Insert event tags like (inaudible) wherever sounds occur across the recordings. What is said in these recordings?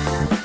dia,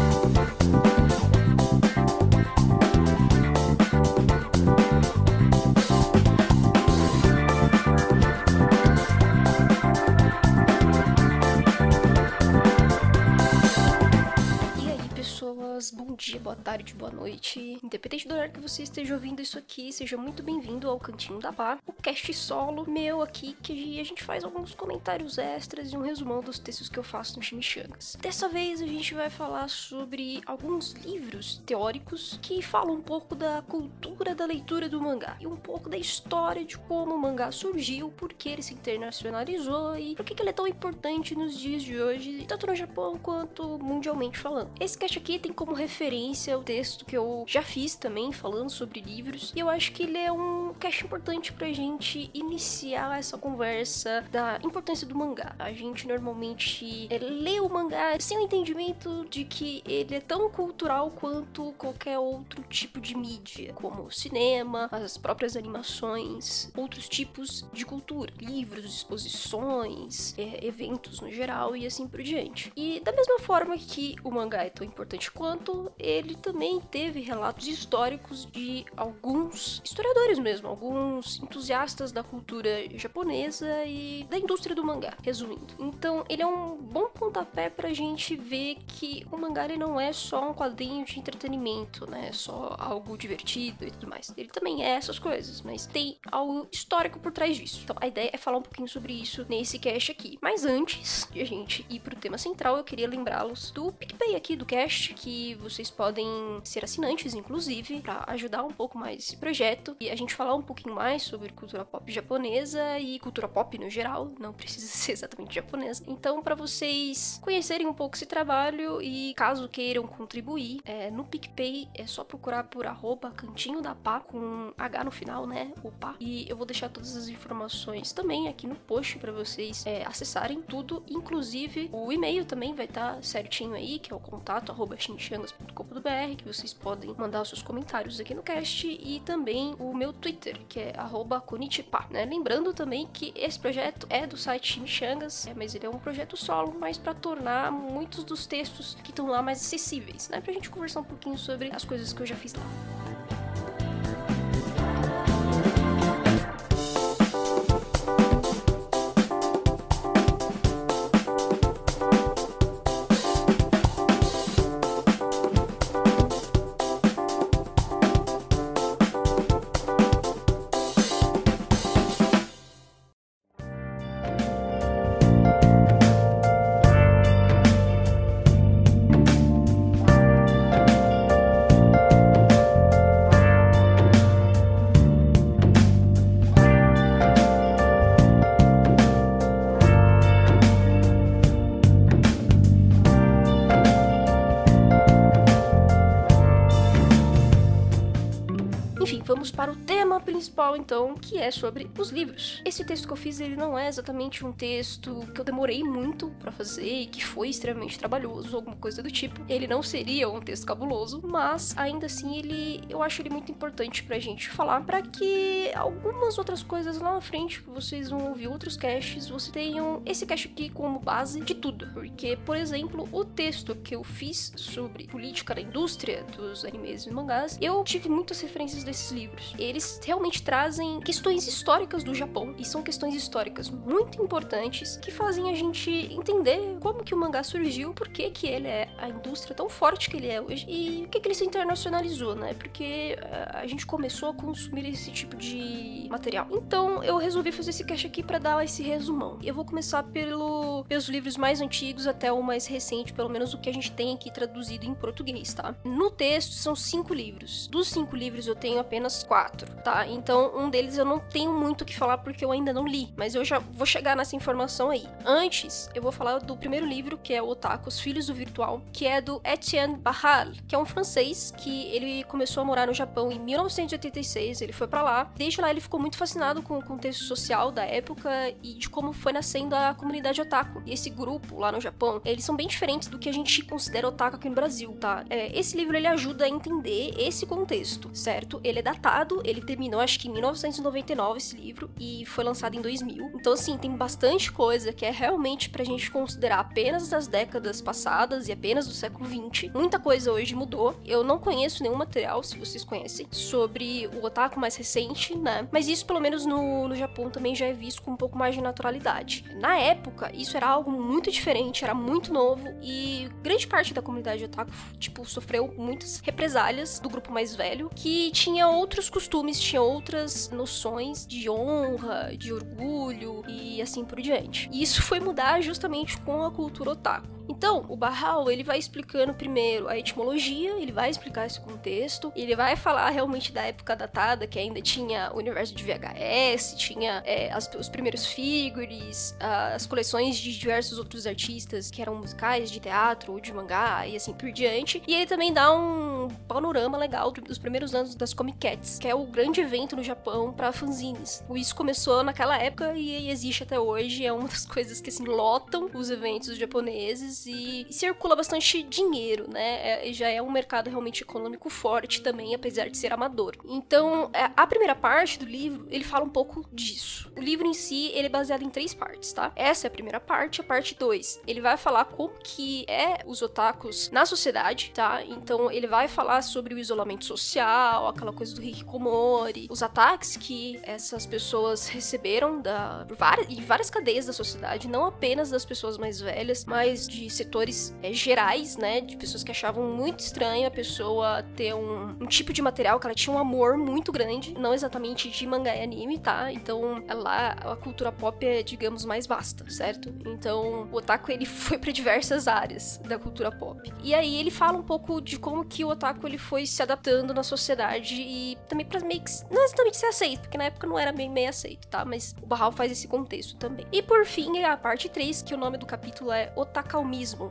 boa tarde, boa noite. Independente do horário que você esteja ouvindo isso aqui, seja muito bem-vindo ao Cantinho da Pá, o cast solo meu aqui, que a gente faz alguns comentários extras e um resumão dos textos que eu faço no Chimichangas. Dessa vez a gente vai falar sobre alguns livros teóricos que falam um pouco da cultura da leitura do mangá e um pouco da história de como o mangá surgiu, por que ele se internacionalizou e por que ele é tão importante nos dias de hoje, tanto no Japão quanto mundialmente falando. Esse cast aqui tem como referência referência ao texto que eu já fiz também, falando sobre livros. E eu acho que ele é um cast importante pra gente iniciar essa conversa da importância do mangá. A gente normalmente é, lê o mangá sem o entendimento de que ele é tão cultural quanto qualquer outro tipo de mídia, como cinema, as próprias animações, outros tipos de cultura, livros, exposições, é, eventos no geral e assim por diante. E da mesma forma que o mangá é tão importante quanto, ele também teve relatos históricos de alguns historiadores mesmo, alguns entusiastas da cultura japonesa e da indústria do mangá, resumindo. Então, ele é um bom pontapé pra gente ver que o mangá ele não é só um quadrinho de entretenimento, né? Só algo divertido e tudo mais. Ele também é essas coisas, mas tem algo histórico por trás disso. Então, a ideia é falar um pouquinho sobre isso nesse cast aqui. Mas antes de a gente ir pro tema central, eu queria lembrá-los do PicPay aqui do cast, que vocês vocês podem ser assinantes, inclusive, para ajudar um pouco mais esse projeto e a gente falar um pouquinho mais sobre cultura pop japonesa e cultura pop no geral, não precisa (laughs) ser exatamente japonesa. Então, para vocês conhecerem um pouco esse trabalho e caso queiram contribuir, é, no PicPay é só procurar por arroba cantinho da pá com H no final, né? O pá. E eu vou deixar todas as informações também aqui no post para vocês é, acessarem tudo, inclusive o e-mail também vai estar tá certinho aí, que é o contato arroba que vocês podem mandar os seus comentários aqui no cast, e também o meu Twitter, que é @konichipa, né? Lembrando também que esse projeto é do site Chimichangas, é, mas ele é um projeto solo, mas para tornar muitos dos textos que estão lá mais acessíveis, né? Pra gente conversar um pouquinho sobre as coisas que eu já fiz lá. Principal, então, que é sobre os livros. Esse texto que eu fiz, ele não é exatamente um texto que eu demorei muito para fazer e que foi extremamente trabalhoso, alguma coisa do tipo. Ele não seria um texto cabuloso, mas ainda assim ele, eu acho ele muito importante pra gente falar para que algumas outras coisas lá na frente que vocês vão ouvir outros caches, você tenham esse cache aqui como base de tudo. Porque, por exemplo, o texto que eu fiz sobre política da indústria dos animes e mangás, eu tive muitas referências desses livros. Eles realmente trazem questões históricas do Japão, e são questões históricas muito importantes que fazem a gente entender como que o mangá surgiu, por que que ele é a indústria tão forte que ele é hoje e o que que ele se internacionalizou, né? Porque eh, a gente começou a consumir esse tipo de material. Então eu resolvi fazer esse cast aqui para dar esse resumão. Eu vou começar pelo, pelos livros mais antigos até o mais recente, pelo menos o que a gente tem aqui traduzido em português, tá? No texto são cinco livros. Dos cinco livros eu tenho apenas quatro, tá? Então então, um deles eu não tenho muito o que falar porque eu ainda não li, mas eu já vou chegar nessa informação aí. Antes, eu vou falar do primeiro livro, que é o Otaku, Os Filhos do Virtual, que é do Etienne Barral, que é um francês que ele começou a morar no Japão em 1986, ele foi para lá. Desde lá ele ficou muito fascinado com o contexto social da época e de como foi nascendo a comunidade otaku. E esse grupo lá no Japão, eles são bem diferentes do que a gente considera otaku aqui no Brasil, tá? É, esse livro ele ajuda a entender esse contexto, certo? Ele é da datado, ele terminou acho que em 1999 esse livro e foi lançado em 2000. Então assim, tem bastante coisa que é realmente pra gente considerar apenas das décadas passadas e apenas do século 20. Muita coisa hoje mudou. Eu não conheço nenhum material, se vocês conhecem, sobre o otaku mais recente, né? Mas isso pelo menos no, no Japão também já é visto com um pouco mais de naturalidade. Na época, isso era algo muito diferente, era muito novo e grande parte da comunidade otaku, tipo, sofreu muitas represálias do grupo mais velho, que tinha outros costumes, tinha outras noções de honra, de orgulho e assim por diante. E isso foi mudar justamente com a cultura otaku. Então, o Barral, ele vai explicando primeiro a etimologia, ele vai explicar esse contexto, ele vai falar realmente da época datada, que ainda tinha o universo de VHS, tinha é, as, os primeiros figures, as coleções de diversos outros artistas que eram musicais, de teatro de mangá e assim por diante. E ele também dá um panorama legal dos primeiros anos das Comic Cats, que é o grande evento no Japão para fanzines. Isso começou naquela época e existe até hoje, é uma das (laughs) coisas que assim lotam os eventos japoneses e, circula bastante dinheiro, né? É, já é um mercado realmente econômico forte também, apesar de ser amador. Então, é, a primeira parte do livro, ele fala um pouco disso. O livro em si, ele é baseado em três partes, tá? Essa é a primeira parte. A parte 2, ele vai falar como que é os otakus na sociedade, tá? Então, ele vai falar sobre o isolamento social, aquela coisa do hikikomori, os ataques que essas pessoas receberam da, várias, várias cadeias da sociedade, não apenas das pessoas mais velhas, mas de setores é, gerais, né? De pessoas que achavam muito estranho a pessoa ter um, um, tipo de material que ela tinha um amor muito grande, não exatamente de mangá e anime, tá? Então, lá a cultura pop é, digamos, mais vasta, certo? Então, o otaku ele (laughs) foi para diversas áreas da cultura pop. E aí ele fala um pouco de como que o otaku ele foi se adaptando na sociedade e também para meio que não exatamente ser aceito, porque na época não era bem meio aceito, tá? Mas o Barral faz esse contexto também. E por fim, a parte 3, que o nome do capítulo é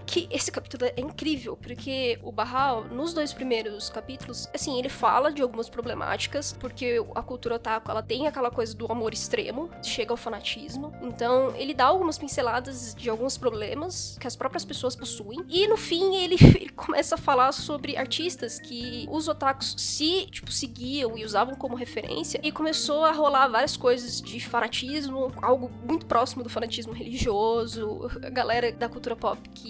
Que esse capítulo é incrível, porque o Barral, nos dois primeiros capítulos, assim, ele fala de algumas problemáticas, porque a cultura otaku, ela tem aquela coisa do amor extremo, chega ao fanatismo. Então, ele dá algumas pinceladas de alguns problemas que as próprias pessoas possuem. E no fim, ele, (laughs) ele começa a falar sobre artistas que os otakus se, tipo, seguiam e usavam como referência. E começou a rolar várias coisas de fanatismo, algo muito próximo do fanatismo religioso. A galera da cultura pop que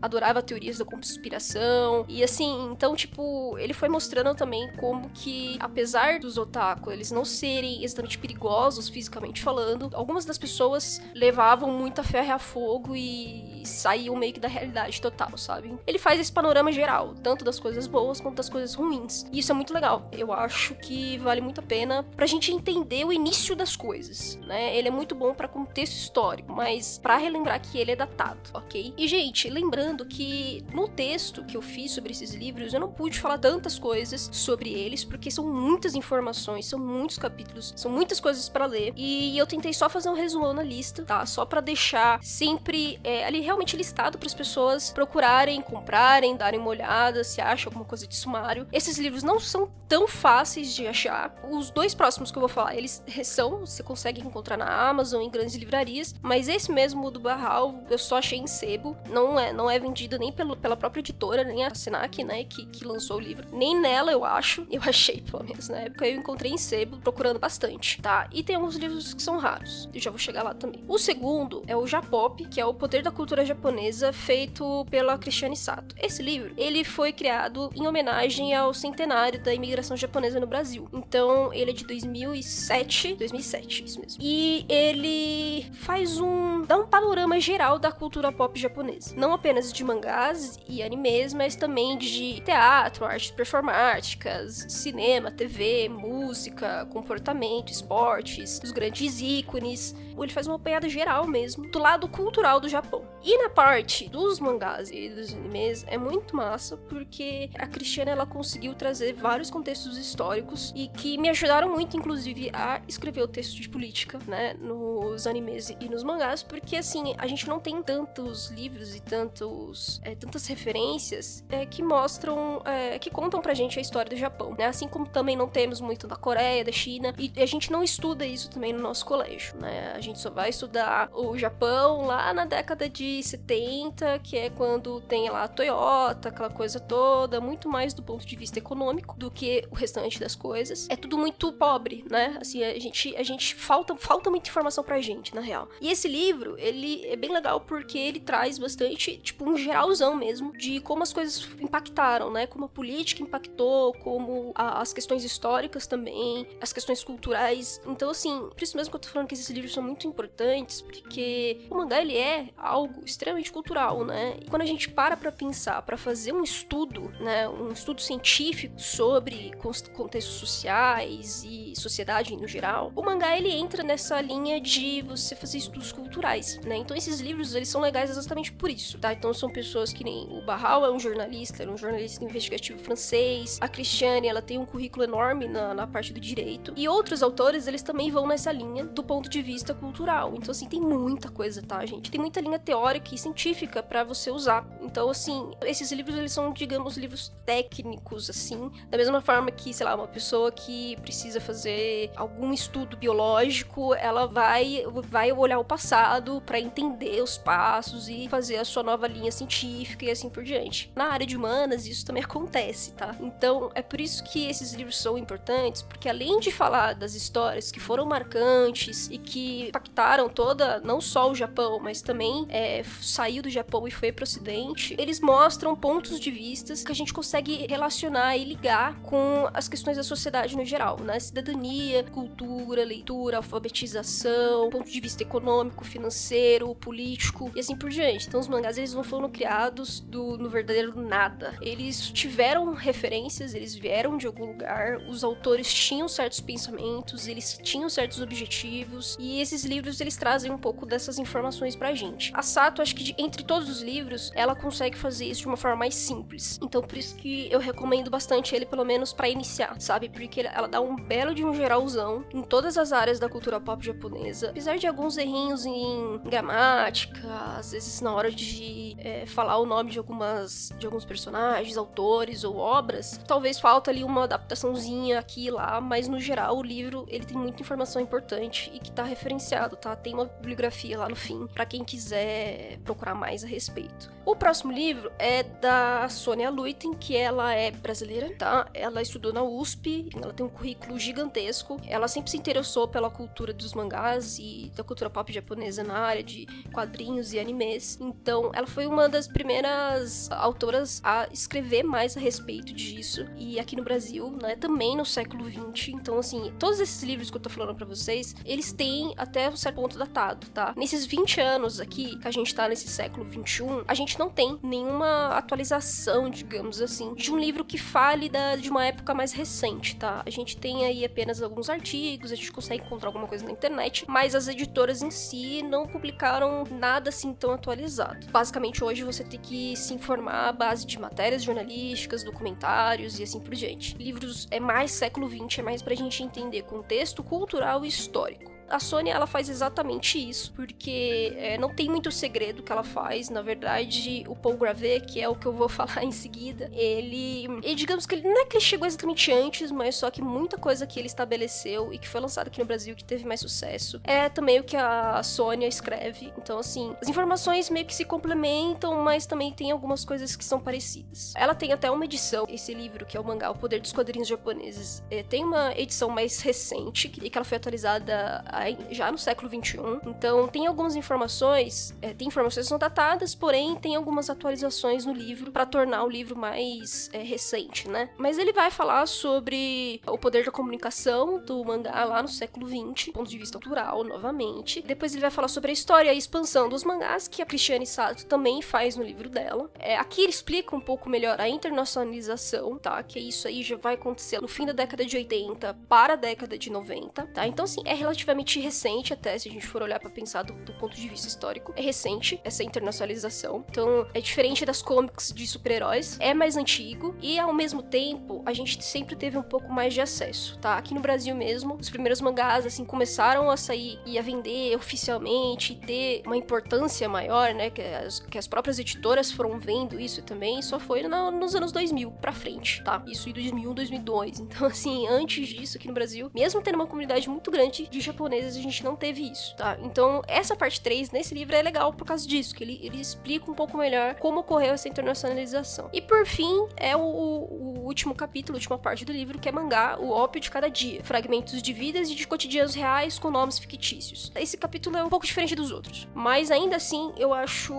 adorava teorias da conspiração. E assim, então, tipo, ele foi mostrando também como que, apesar dos otaku eles não serem exatamente perigosos fisicamente falando, algumas das pessoas levavam muita ferro a fogo e saíam meio que da realidade total, sabe? Ele faz esse panorama geral, tanto das coisas boas quanto das coisas ruins. E isso é muito legal. Eu acho que vale muito a pena pra gente entender o início das coisas, né? Ele é muito bom para contexto histórico, mas para relembrar que ele é datado, ok? E, gente, lembrando que no texto que eu fiz sobre esses livros, eu não pude falar tantas coisas sobre eles, porque são muitas informações, são muitos capítulos, são muitas coisas para ler. E eu tentei só fazer um resumão na lista, tá? Só para deixar sempre é, ali realmente listado para as pessoas procurarem, comprarem, darem uma olhada, se acha alguma coisa de sumário. Esses livros não são tão fáceis de achar. Os dois próximos que eu vou falar, eles são, você consegue encontrar na Amazon, em grandes livrarias, mas esse mesmo do Barral eu só achei em sebo. Não é, não é vendido nem pelo, pela própria editora, nem a Senac, né, que, que lançou o livro. Nem nela, eu acho. Eu achei, pelo menos na época, eu encontrei em sebo, procurando bastante, tá? E tem alguns livros que são raros. Eu já vou chegar lá também. O segundo é o Japop, que é o Poder da Cultura Japonesa, feito pela Cristiane Sato. Esse livro, ele foi criado em homenagem ao centenário da imigração japonesa no Brasil. Então, ele é de 2007, 2007, isso mesmo. E ele faz um dá um panorama geral da cultura pop japonesa. Não apenas de mangás e animes, mas também de teatro, artes performáticas, cinema, TV, música, comportamento, esportes, os grandes ícones. Ele faz uma apanhada geral mesmo do lado cultural do Japão. E na parte dos mangás e dos animes é muito massa porque a Cristiana ela conseguiu trazer vários contextos históricos e que me ajudaram muito, inclusive, a escrever o texto de política, né, nos animes e nos mangás, porque assim a gente não tem tantos livros e tantos, é, tantas referências é, que mostram, é, que contam pra gente a história do Japão, né? Assim como também não temos muito da Coreia, da China, e a gente não estuda isso também no nosso colégio, né? A gente só vai estudar o Japão lá na década de 70, que é quando tem lá a Toyota, aquela coisa toda, muito mais do ponto de vista econômico do que o restante das coisas. É tudo muito pobre, né? Assim, a gente, a gente falta, falta muita informação pra gente, na real. E esse livro, ele é bem legal porque ele traz bastante, tipo, um geralzão mesmo de como as coisas impactaram, né? Como a política impactou, como a, as questões históricas também, as questões culturais. Então, assim, por isso mesmo que eu tô falando que esses livros são muito importantes, porque o mangá, ele é algo extremamente cultural, né? E quando a gente para pra pensar, para fazer um estudo, né? Um estudo científico sobre contextos sociais e sociedade no geral, o mangá, ele entra nessa linha de você fazer estudos culturais, né? Então, esses livros, eles são legais exatamente por isso, tá? Então, são pessoas que nem o Barral é um jornalista, é um jornalista investigativo francês, a Cristiane, ela tem um currículo enorme na, na parte do direito, e outros autores, eles também vão nessa linha do ponto de vista cultural. Então, assim, tem muita coisa, tá, gente? Tem muita linha teórica e científica para você usar. Então, assim, esses livros, eles são, digamos, livros técnicos, assim, da mesma forma que, sei lá, uma pessoa que precisa fazer algum estudo biológico, ela vai, vai olhar o passado para entender os passos e fazer a sua nova linha científica e assim por diante. Na área de humanas, isso também (laughs) acontece, tá? Então, é por isso que esses livros são importantes, porque além de falar das histórias que foram marcantes e que impactaram toda, não só o Japão, mas também é, saiu do Japão e foi pro ocidente, eles mostram pontos de vistas que a gente consegue relacionar e ligar com as questões da sociedade no geral, né? Cidadania, cultura, leitura, alfabetização, ponto de vista econômico, financeiro, político e assim por diante. Então os mangás eles não foram criados do, no verdadeiro nada. Eles tiveram referências, eles vieram de algum lugar, os autores tinham certos pensamentos, eles tinham certos objetivos e esses livros eles trazem um pouco dessas informações pra gente. A Sato, acho que de, entre todos os livros, ela consegue fazer isso de uma forma mais simples. Então por isso que eu recomendo bastante ele pelo menos para iniciar, sabe? Porque ela dá um belo de um geralzão em todas as áreas da cultura pop japonesa. Apesar de alguns errinhos em gramática, às vezes na hora de é, falar o nome de algumas de alguns personagens, autores ou obras, talvez falta ali uma adaptaçãozinha aqui e lá, mas no geral o livro ele tem muita informação importante e que tá referenciado, tá? Tem uma bibliografia lá no fim para quem quiser procurar mais a respeito. O próximo livro é da Sônia Luiten, que ela é brasileira, tá? Ela estudou na USP, ela tem um currículo gigantesco. Ela sempre se interessou pela cultura dos mangás e da cultura pop japonesa na área de quadrinhos e animes. Então, ela foi uma das primeiras autoras a escrever mais a respeito disso. E aqui no Brasil, né, também no século XX. Então, assim, todos esses livros que eu tô falando para vocês, eles têm até um certo ponto datado, tá? Nesses 20 anos aqui, que a gente tá nesse século 21, a gente não tem nenhuma atualização, digamos assim, de um livro que fale da, de uma época mais recente, tá? A gente tem aí apenas alguns artigos, a gente consegue encontrar alguma coisa na internet, mas as editoras em si não publicaram nada assim tão atualizado. Basicamente, hoje você tem que se informar à base de matérias jornalísticas, documentários e assim por diante. Livros é mais século XX, é mais pra gente entender contexto cultural e histórico. A Sony ela faz exatamente isso, porque é, não tem muito segredo que ela faz. Na verdade, o Paul Gravé, que é o que eu vou (laughs) falar em seguida, ele, ele digamos que ele não é que ele chegou exatamente antes, mas só que muita coisa que ele estabeleceu e que foi lançada aqui no Brasil que teve mais sucesso é também o que a Sônia escreve. Então, assim, as informações meio que se complementam, mas também tem algumas coisas que são parecidas. Ela tem até uma edição, esse livro que é o mangá O Poder dos Quadrinhos Japoneses, é, tem uma edição mais recente e que ela foi atualizada já no século XXI. Então, tem algumas informações, é, tem informações que são datadas, porém, tem algumas atualizações no livro para tornar o livro mais é, recente, né? Mas ele vai falar sobre o poder da comunicação do mangá lá no século XX, ponto de vista cultural, novamente. Depois ele vai falar sobre a história e a expansão dos mangás, que a Cristiane Sato também faz no livro dela. É, aqui ele explica um pouco melhor a internacionalização, tá? Que isso aí já vai acontecer no fim da década de 80 para a década de 90, tá? Então, assim, é relativamente relativamente recente até, se a gente for olhar para pensar do, do, ponto de vista histórico. É recente essa internacionalização. Então, é diferente das comics de super-heróis, é mais antigo e ao mesmo tempo a gente sempre teve um pouco mais de acesso, tá? Aqui no Brasil mesmo, os primeiros mangás assim começaram a sair e a vender oficialmente e ter uma importância maior, né, que as, que as próprias editoras foram vendo isso também, só foi no, nos anos 2000 para frente, tá? Isso em 2001, 2002. Então, (laughs) assim, antes disso aqui no Brasil, mesmo tendo uma comunidade muito grande de japoneses, a gente não teve isso, tá? Então, essa parte 3 nesse livro é legal por causa disso, que ele, ele explica um pouco melhor como ocorreu essa internacionalização. E por fim, é o, o último capítulo, última parte do livro, que é mangá, o ópio de cada dia. Fragmentos de vidas e de cotidianos reais com nomes fictícios. Esse capítulo é um pouco diferente dos outros, mas ainda assim eu acho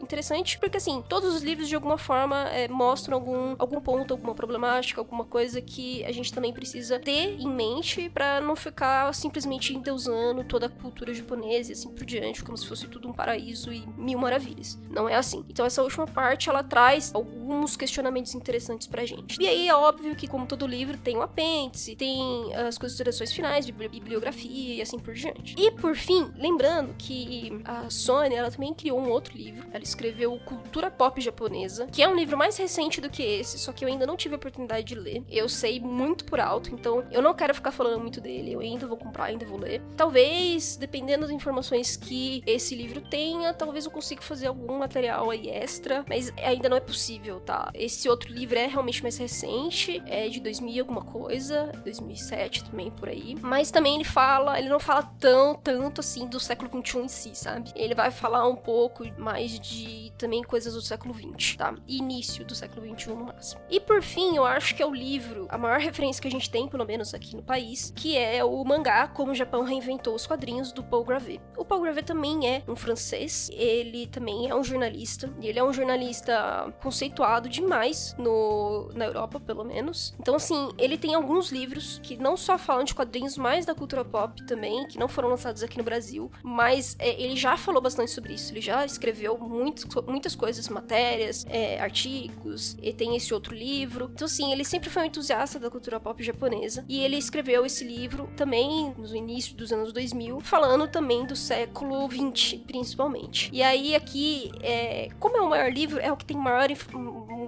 interessante, porque assim, todos os livros de alguma forma é, mostram algum, algum ponto, alguma problemática, alguma coisa que a gente também precisa ter em mente para não ficar simplesmente endeusando toda a cultura japonesa e assim por diante, como se fosse tudo um paraíso e mil maravilhas. Não é assim. Então essa última parte ela traz alguns questionamentos interessantes pra gente. E aí é óbvio que como todo livro tem um apêndice, tem as considerações finais, bibliografia e assim por diante. E por fim, lembrando que a Sony ela também criou um outro livro. Ela escreveu Cultura Pop Japonesa, que é um livro mais recente do que esse, só que eu ainda não tive a oportunidade de ler. Eu sei muito por alto, então eu não quero ficar falando muito dele. Eu ainda vou comprar, ainda vou ler. Talvez, dependendo das informações que esse livro tenha, talvez eu consiga fazer algum material aí extra, mas ainda não é possível, tá? Esse outro livro é realmente mais recente, é de 2000 alguma coisa, 2007 também por aí. Mas também ele fala, ele não fala tão tanto assim do século 21 em si, sabe? Ele vai falar um pouco mais de também coisas do século 20, tá? Início do século 21 no máximo. E por fim, eu acho que é o livro, a maior referência que a gente tem, pelo menos aqui no país, que é o mangá Como o Japão Reinventou os Quadrinhos do Paul Gravé. O Paul Gravé também é um francês, ele também é um jornalista, e ele é um jornalista conceituado demais no, na Europa, pelo menos. Então, assim, ele tem alguns livros que não só falam de quadrinhos, mas da cultura pop também, que não foram lançados aqui no Brasil, mas é, ele já falou bastante sobre isso, ele já escreveu muito, muitas coisas, matérias, é, artigos, e tem esse outro livro. Então, assim, ele sempre foi um entusiasta da cultura pop japonesa, e ele escreveu esse livro também no início dos anos 2000, falando também do século 20, principalmente. E aí, aqui, é, como é o maior livro, é o que tem maior,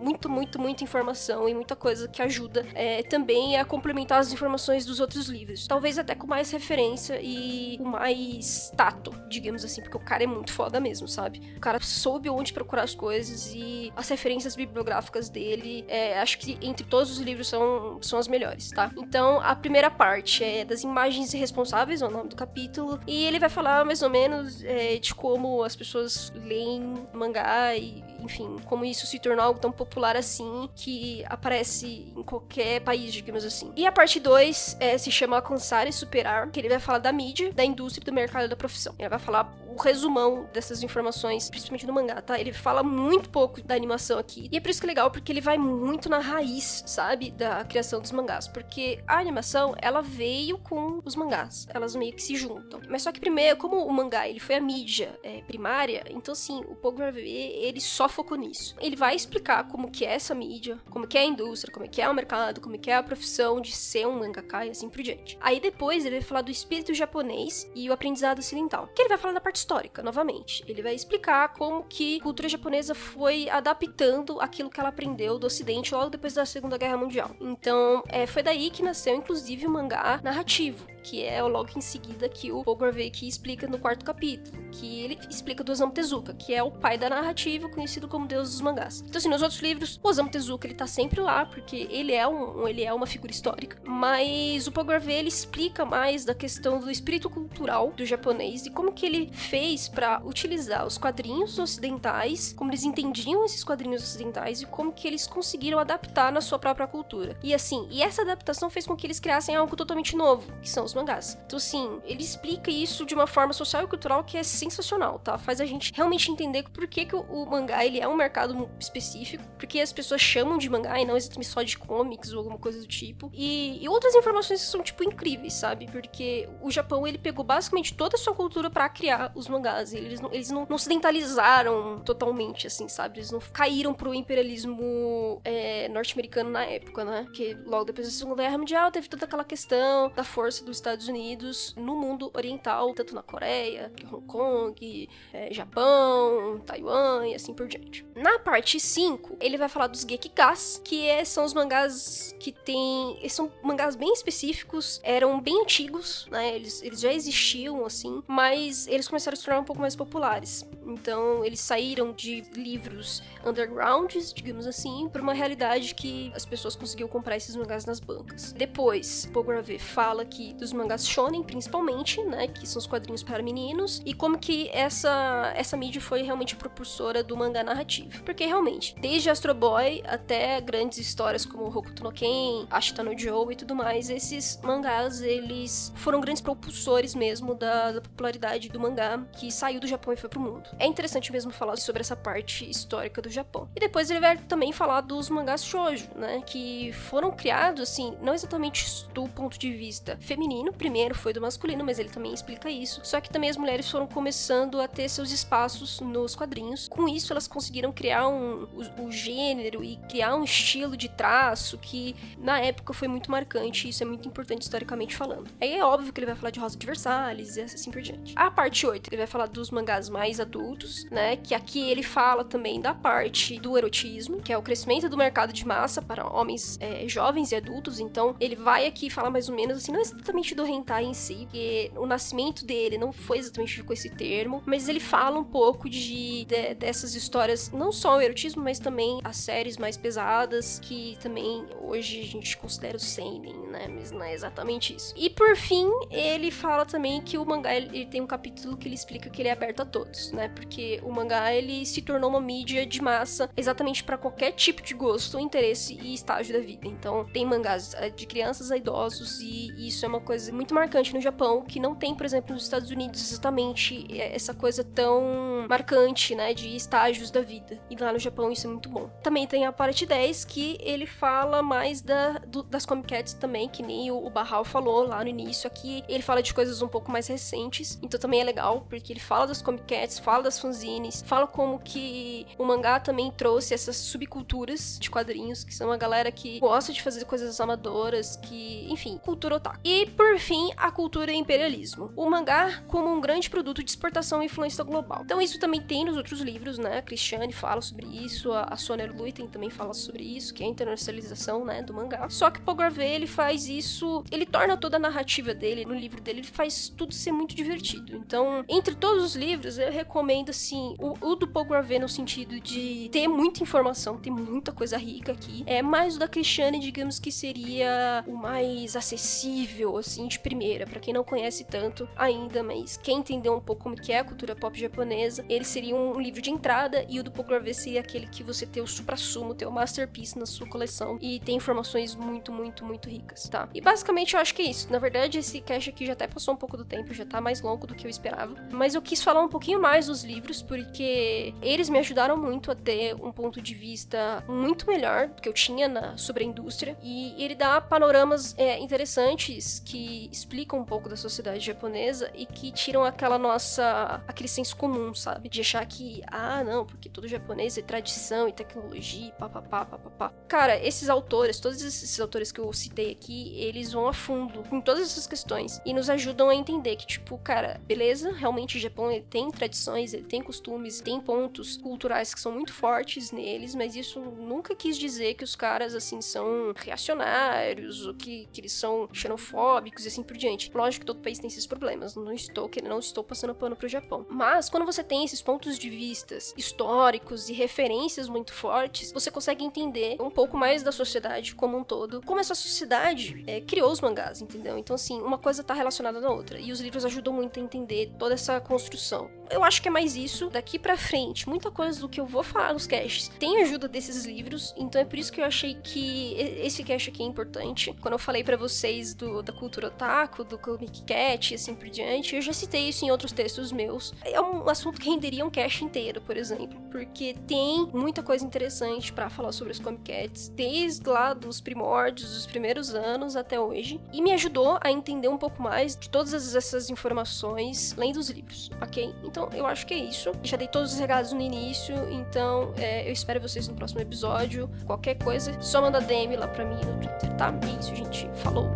muito, muito, muita informação e muita coisa que ajuda é, também a complementar as informações dos outros livros. Talvez até com mais referência e com mais tato, digamos assim, porque o cara é muito foda mesmo, sabe? O cara soube onde procurar as coisas e as referências bibliográficas dele, é, acho que entre todos os livros são, são as melhores, tá? Então, a primeira parte é das imagens irresponsáveis, é o nome do capítulo, e ele vai falar mais ou menos é, de como as pessoas leem mangá e enfim, como isso se tornou algo tão popular assim que aparece em qualquer país, digamos assim. E a parte 2 é, se chama Alcançar e Superar, que ele vai falar da mídia, da indústria, do mercado da profissão. Ele vai falar o resumão dessas informações, principalmente no mangá, tá? Ele fala muito pouco da animação aqui. E é por isso que é legal, porque ele vai muito na raiz, sabe? Da criação dos mangás. Porque a animação, ela veio com os mangás. Elas meio que se juntam. Mas só que primeiro, como o mangá, ele foi a mídia é, primária, então assim, o Paul ele só focou nisso. Ele vai explicar como que é essa mídia, como que é a indústria, como que é o mercado, como que é a profissão de ser um mangaka e assim por diante. Aí depois ele vai falar do espírito japonês e o aprendizado ocidental, que ele vai falar da parte histórica, novamente. Ele vai explicar como que a cultura japonesa foi adaptando aquilo que ela aprendeu do ocidente logo depois da Segunda Guerra Mundial. Então, é, foi daí que nasceu, inclusive, o mangá narrativo, que é logo em seguida que o Graveick explica no quarto capítulo, que ele explica do Osamu Tezuka, que é o pai da narrativa, conhecido como deus dos mangás. Então assim, nos outros livros, o Osamu Tezuka ele tá sempre lá, porque ele é um, ele é uma figura histórica, mas o Graveick ele explica mais da questão do espírito cultural do japonês e como que ele fez para utilizar os quadrinhos ocidentais, como eles entendiam esses quadrinhos ocidentais e como que eles conseguiram adaptar na sua própria cultura. E assim, e essa adaptação fez com que eles criassem algo totalmente novo, que são os mangás. Então, assim, ele explica isso de uma forma social e cultural que é sensacional, tá? Faz a gente realmente entender por que, que o, mangá ele é um mercado específico, porque as pessoas chamam de mangá e não exatamente só de comics ou alguma coisa do tipo. E, e outras informações que são, tipo, incríveis, sabe? Porque o Japão, ele pegou basicamente toda a sua cultura para criar os mangás. Eles, não, eles não, não ocidentalizaram totalmente, assim, sabe? Eles não caíram pro imperialismo é, norte-americano na época, né? Que logo depois da Segunda Guerra Mundial teve toda aquela questão da força dos Estados Unidos no mundo oriental, tanto na Coreia, Hong Kong, é, Japão, Taiwan e assim por diante. Na parte 5, ele vai falar dos Gekigas, que é, são os mangás que tem. São mangás bem específicos, eram bem antigos, né? Eles, eles já existiam, assim, mas eles começaram a se tornar um pouco mais populares. Então, eles saíram de livros undergrounds, digamos assim, para uma realidade que as pessoas conseguiam comprar esses mangás nas bancas. Depois, Pogravê fala aqui dos mangás shonen, principalmente, né, que são os quadrinhos para meninos, e como que essa essa mídia foi realmente propulsora do mangá narrativo. Porque realmente, desde Astro Boy até grandes histórias como Hokuto no Ken, Ashita no Joe e tudo mais, esses mangás eles foram grandes propulsores mesmo da, da popularidade do mangá que saiu do Japão e foi pro mundo. É interessante mesmo falar sobre essa parte histórica do Japão. E depois ele vai também falar dos mangás shoujo, né, que foram criados assim, não exatamente do ponto de vista feminino, primeiro foi do masculino, mas ele também explica isso. Só que também as mulheres foram começando a ter seus espaços nos quadrinhos. Com isso elas conseguiram criar um o gênero e criar um estilo de traço que na época foi muito marcante, e isso é muito importante historicamente falando. Aí é óbvio que ele vai falar de Rosa de Versalhes e assim por diante. A parte 8, ele vai falar dos mangás mais adultos, né? Que aqui ele fala também da parte do erotismo, que é o crescimento do mercado de massa para homens é, jovens e adultos. Então, ele vai aqui falar mais ou menos assim, não exatamente do hentai em si, porque o nascimento dele não foi exatamente com esse termo, mas ele fala um pouco de, de dessas histórias, não só o erotismo, mas também as séries mais pesadas, que também hoje a gente considera o seinen, né? Mas não é exatamente isso. E por fim, ele fala também que o mangá ele tem um capítulo que ele explica que ele é aberto a todos, né? Porque o mangá ele se tornou uma mídia de massa exatamente para qualquer tipo de gosto, interesse e estágio da vida. Então, tem mangás eh, de crianças a idosos e isso é uma coisa muito marcante no Japão, que não tem, por exemplo, nos Estados Unidos exatamente eh, essa coisa tão marcante, né, de estágios da vida. E lá no Japão isso é muito bom. Também tem a parte 10 que ele fala mais da, do, das Comic Cats também, que nem o, o Barral falou lá no início aqui. Ele fala de coisas um pouco mais recentes, então também é legal, porque ele fala das Comic Cats, fala das fanzines, fala como que o mangá também trouxe essas subculturas de quadrinhos, que são uma galera que gosta de fazer coisas amadoras, que, enfim, cultura otaku. E por fim, a cultura imperialismo. O mangá como um grande produto de exportação e influência global. Então isso também tem nos outros livros, né? A Cristiane fala sobre isso, a, a Sonia Luiten também fala sobre isso, que é a internacionalização, né, do mangá. Só que Paul Gravey, ele faz isso, ele torna toda a narrativa dele, no livro dele, ele faz tudo ser muito divertido. Então, entre todos os livros, eu recomendo, assim, o, o do Paul Gravey no sentido de ter muita informação, tem muita coisa rica aqui. É mais o da Cristiane, digamos que seria o mais acessível, assim, de primeira, para quem não conhece tanto ainda, mas quem entendeu um pouco como que é a cultura pop japonesa, ele seria um livro de entrada e o do Paul Gravey seria aquele que você ter o supra-sumo, ter o masterpiece na sua coleção e tem informações muito, muito, muito ricas, tá? E basicamente eu acho que é isso. Na verdade, esse cast aqui já até passou um pouco do tempo, já tá mais longo do que eu esperava, mas eu quis falar um pouquinho mais dos livros porque eles me ajudaram muito a ter um ponto de vista muito melhor do que eu tinha na, sobre a indústria e ele dá panoramas é, interessantes que explicam um pouco da sociedade japonesa e que tiram aquela nossa aquele senso comum, sabe? De achar que ah, não, porque todo japonês é tradição e tecnologia, papapá, papapá. Cara, esses autores, todos esses autores que eu citei aqui, eles vão a fundo com todas essas questões e nos ajudam a entender que, tipo, cara, beleza, realmente o Japão tem tradições, ele tem costumes, tem pontos culturais que são muito fortes neles, mas isso nunca quis dizer que os caras, assim, são reacionários ou que, que eles são xenofóbicos e assim por diante. Lógico que todo país tem esses problemas, não estou não estou passando pano pro Japão. Mas quando você tem esses pontos de vistas históricos e referências muito fortes, você consegue entender um pouco mais da sociedade como um todo, como essa sociedade é, criou os mangás, entendeu? Então, assim, uma coisa tá relacionada na outra. E os livros ajudam muito a entender toda essa construção. Eu acho que é mais isso. Daqui pra frente, muita coisa do que eu vou falar nos casts tem ajuda desses livros, então é por isso que eu achei que esse cast aqui é importante. Quando eu falei para vocês do, da cultura otaku, do comic cat e assim por diante, eu já citei isso em outros textos meus. É um assunto que renderia um cast inteiro, por exemplo, porque tem muita coisa interessante para falar sobre os comic cats, desde lá dos primórdios, dos primeiros anos até hoje, e me ajudou a entender um pouco mais de todas essas informações, além dos livros, ok? Então eu acho que é isso. Já dei todos os regados no início, então é, eu espero vocês no próximo episódio. Qualquer coisa, só manda DM lá pra mim no Twitter, tá? É isso, gente. Falou!